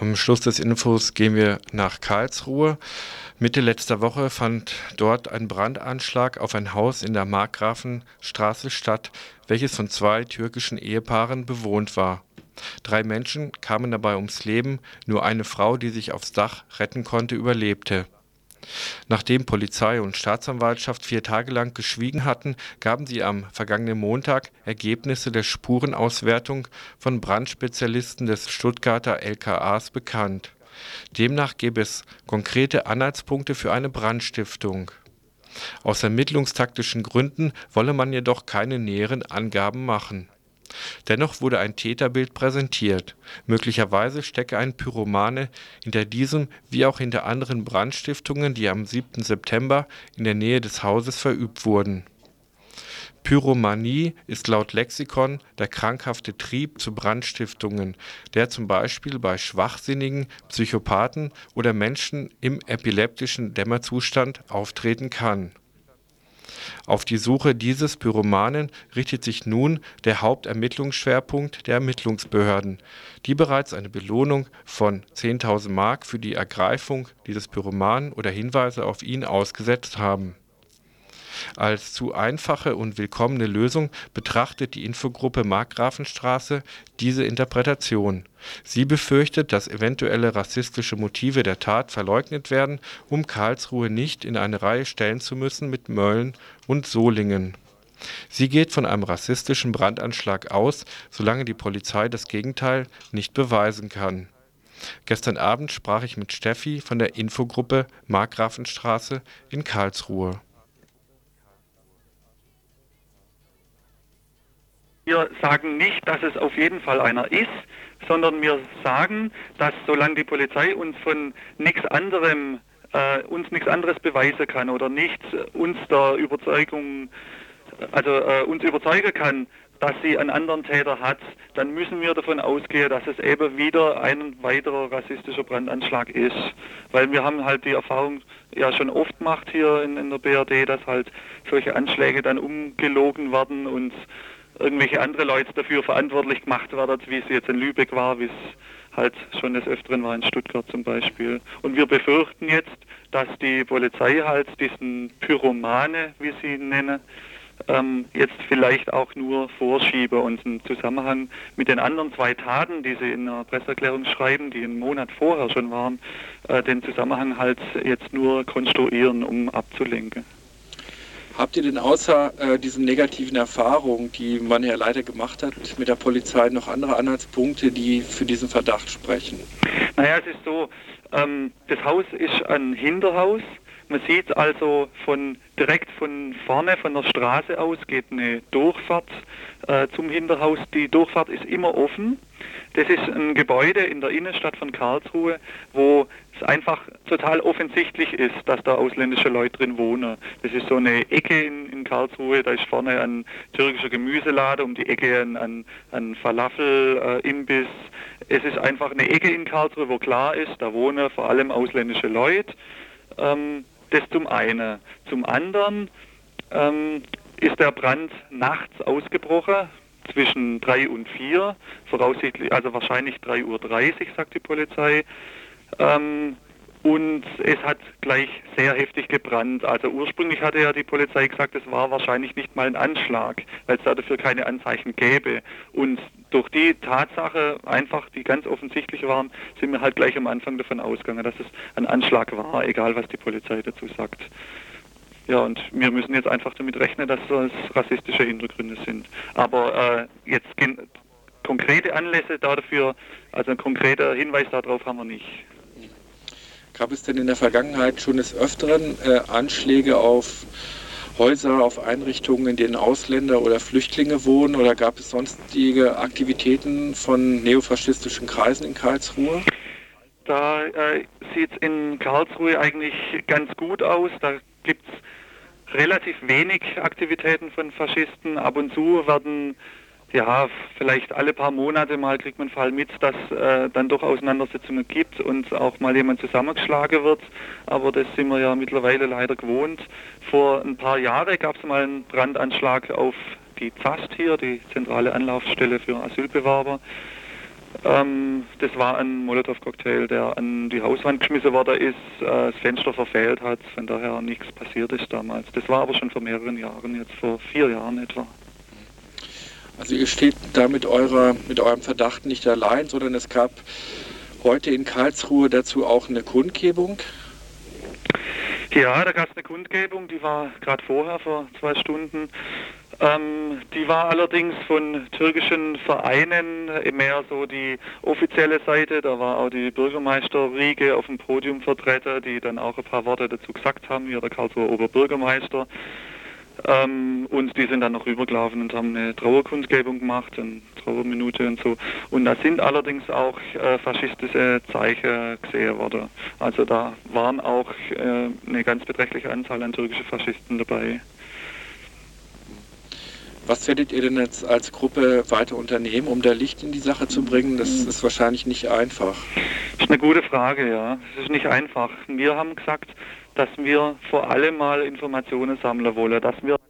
Am Schluss des Infos gehen wir nach Karlsruhe. Mitte letzter Woche fand dort ein Brandanschlag auf ein Haus in der Markgrafenstraße statt, welches von zwei türkischen Ehepaaren bewohnt war. Drei Menschen kamen dabei ums Leben, nur eine Frau, die sich aufs Dach retten konnte, überlebte Nachdem Polizei und Staatsanwaltschaft vier Tage lang geschwiegen hatten, gaben sie am vergangenen Montag Ergebnisse der Spurenauswertung von Brandspezialisten des Stuttgarter LKAs bekannt. Demnach gäbe es konkrete Anhaltspunkte für eine Brandstiftung. Aus ermittlungstaktischen Gründen wolle man jedoch keine näheren Angaben machen Dennoch wurde ein Täterbild präsentiert. Möglicherweise stecke ein Pyromane hinter diesem wie auch hinter anderen Brandstiftungen, die am 7. September in der Nähe des Hauses verübt wurden. Pyromanie ist laut Lexikon der krankhafte Trieb zu Brandstiftungen, der zum Beispiel bei Schwachsinnigen, Psychopathen oder Menschen im epileptischen Dämmerzustand auftreten kann auf die Suche dieses Pyromanen richtet sich nun der Hauptermittlungsschwerpunkt der Ermittlungsbehörden, die bereits eine Belohnung von 10.000 Mark für die Ergreifung dieses Pyromanen oder Hinweise auf ihn ausgesetzt haben als zu einfache und willkommene Lösung betrachtet die Infogruppe Markgrafenstraße diese Interpretation. Sie befürchtet, dass eventuelle rassistische Motive der Tat verleugnet werden, um Karlsruhe nicht in eine Reihe stellen zu müssen mit Mölln und Solingen. Sie geht von einem rassistischen Brandanschlag aus, solange die Polizei das Gegenteil nicht beweisen kann. Gestern Abend sprach ich mit Steffi von der Infogruppe Markgrafenstraße in Karlsruhe Wir sagen nicht, dass es auf jeden Fall einer ist, sondern wir sagen, dass solange die Polizei uns von nichts anderem äh, uns nichts anderes beweisen kann oder nicht uns der Überzeugung, also äh, uns überzeugen kann, dass sie einen anderen Täter hat, dann müssen wir davon ausgehen, dass es eben wieder ein weiterer rassistischer Brandanschlag ist. Weil wir haben halt die Erfahrung ja schon oft gemacht hier in, in der BRD, dass halt solche Anschläge dann umgelogen werden und irgendwelche andere Leute dafür verantwortlich gemacht werden, wie es jetzt in Lübeck war, wie es halt schon des Öfteren war in Stuttgart zum Beispiel. Und wir befürchten jetzt, dass die Polizei halt diesen Pyromane, wie sie ihn nennen, ähm, jetzt vielleicht auch nur vorschiebe und einen Zusammenhang mit den anderen zwei Taten, die sie in der Presseerklärung schreiben, die einen Monat vorher schon waren, äh, den Zusammenhang halt jetzt nur konstruieren, um abzulenken. Habt ihr denn außer äh, diesen negativen Erfahrungen, die man ja leider gemacht hat mit der Polizei, noch andere Anhaltspunkte, die für diesen Verdacht sprechen? Naja, es ist so, ähm, das Haus ist ein Hinterhaus. Man sieht also von direkt von vorne von der Straße aus geht eine Durchfahrt äh, zum Hinterhaus. Die Durchfahrt ist immer offen. Das ist ein Gebäude in der Innenstadt von Karlsruhe, wo es einfach total offensichtlich ist, dass da ausländische Leute drin wohnen. Das ist so eine Ecke in, in Karlsruhe, da ist vorne ein türkischer Gemüseladen, um die Ecke ein, ein, Falafel-Imbiss. Äh, es ist einfach eine Ecke in Karlsruhe, wo klar ist, da wohnen vor allem ausländische Leute. Ähm, das zum einen. Zum anderen ähm, ist der Brand nachts ausgebrochen, zwischen 3 und 4, voraussichtlich, also wahrscheinlich 3.30 Uhr, sagt die Polizei. Ähm, und es hat gleich sehr heftig gebrannt. Also ursprünglich hatte ja die Polizei gesagt, es war wahrscheinlich nicht mal ein Anschlag, weil es dafür keine Anzeichen gäbe. Und durch die Tatsache, einfach die ganz offensichtlich waren, sind wir halt gleich am Anfang davon ausgegangen, dass es ein Anschlag war, egal was die Polizei dazu sagt. Ja, und wir müssen jetzt einfach damit rechnen, dass das rassistische Hintergründe sind. Aber äh, jetzt konkrete Anlässe dafür, also ein konkreter Hinweis darauf haben wir nicht. Gab es denn in der Vergangenheit schon des Öfteren äh, Anschläge auf Häuser, auf Einrichtungen, in denen Ausländer oder Flüchtlinge wohnen? Oder gab es sonstige Aktivitäten von neofaschistischen Kreisen in Karlsruhe? Da äh, sieht es in Karlsruhe eigentlich ganz gut aus. Da gibt es relativ wenig Aktivitäten von Faschisten. Ab und zu werden, ja, vielleicht alle paar Monate mal kriegt man Fall mit, dass äh, dann doch Auseinandersetzungen gibt und auch mal jemand zusammengeschlagen wird. Aber das sind wir ja mittlerweile leider gewohnt. Vor ein paar Jahren gab es mal einen Brandanschlag auf die ZAST hier, die zentrale Anlaufstelle für Asylbewerber. Ähm, das war ein Molotow-Cocktail, der an die Hauswand geschmissen worden ist, äh, das Fenster verfehlt hat, von daher nichts passiert ist damals. Das war aber schon vor mehreren Jahren, jetzt vor vier Jahren etwa. Also ihr steht da mit, eurer, mit eurem Verdacht nicht allein, sondern es gab heute in Karlsruhe dazu auch eine Kundgebung. Ja, da gab es eine Kundgebung, die war gerade vorher, vor zwei Stunden. Ähm, die war allerdings von türkischen Vereinen mehr so die offizielle Seite. Da war auch die Bürgermeister-Riege auf dem Podium vertreten, die dann auch ein paar Worte dazu gesagt haben, wie der Karlsruher Oberbürgermeister. Ähm, und die sind dann noch rübergelaufen und haben eine Trauerkundgebung gemacht, eine Trauerminute und so. Und da sind allerdings auch äh, faschistische Zeichen gesehen worden. Also da waren auch äh, eine ganz beträchtliche Anzahl an türkischen Faschisten dabei. Was werdet ihr denn jetzt als Gruppe weiter unternehmen, um da Licht in die Sache zu bringen? Das ist wahrscheinlich nicht einfach. Das ist eine gute Frage, ja. Es ist nicht einfach. Wir haben gesagt, dass wir vor allem mal Informationen sammeln wollen, dass wir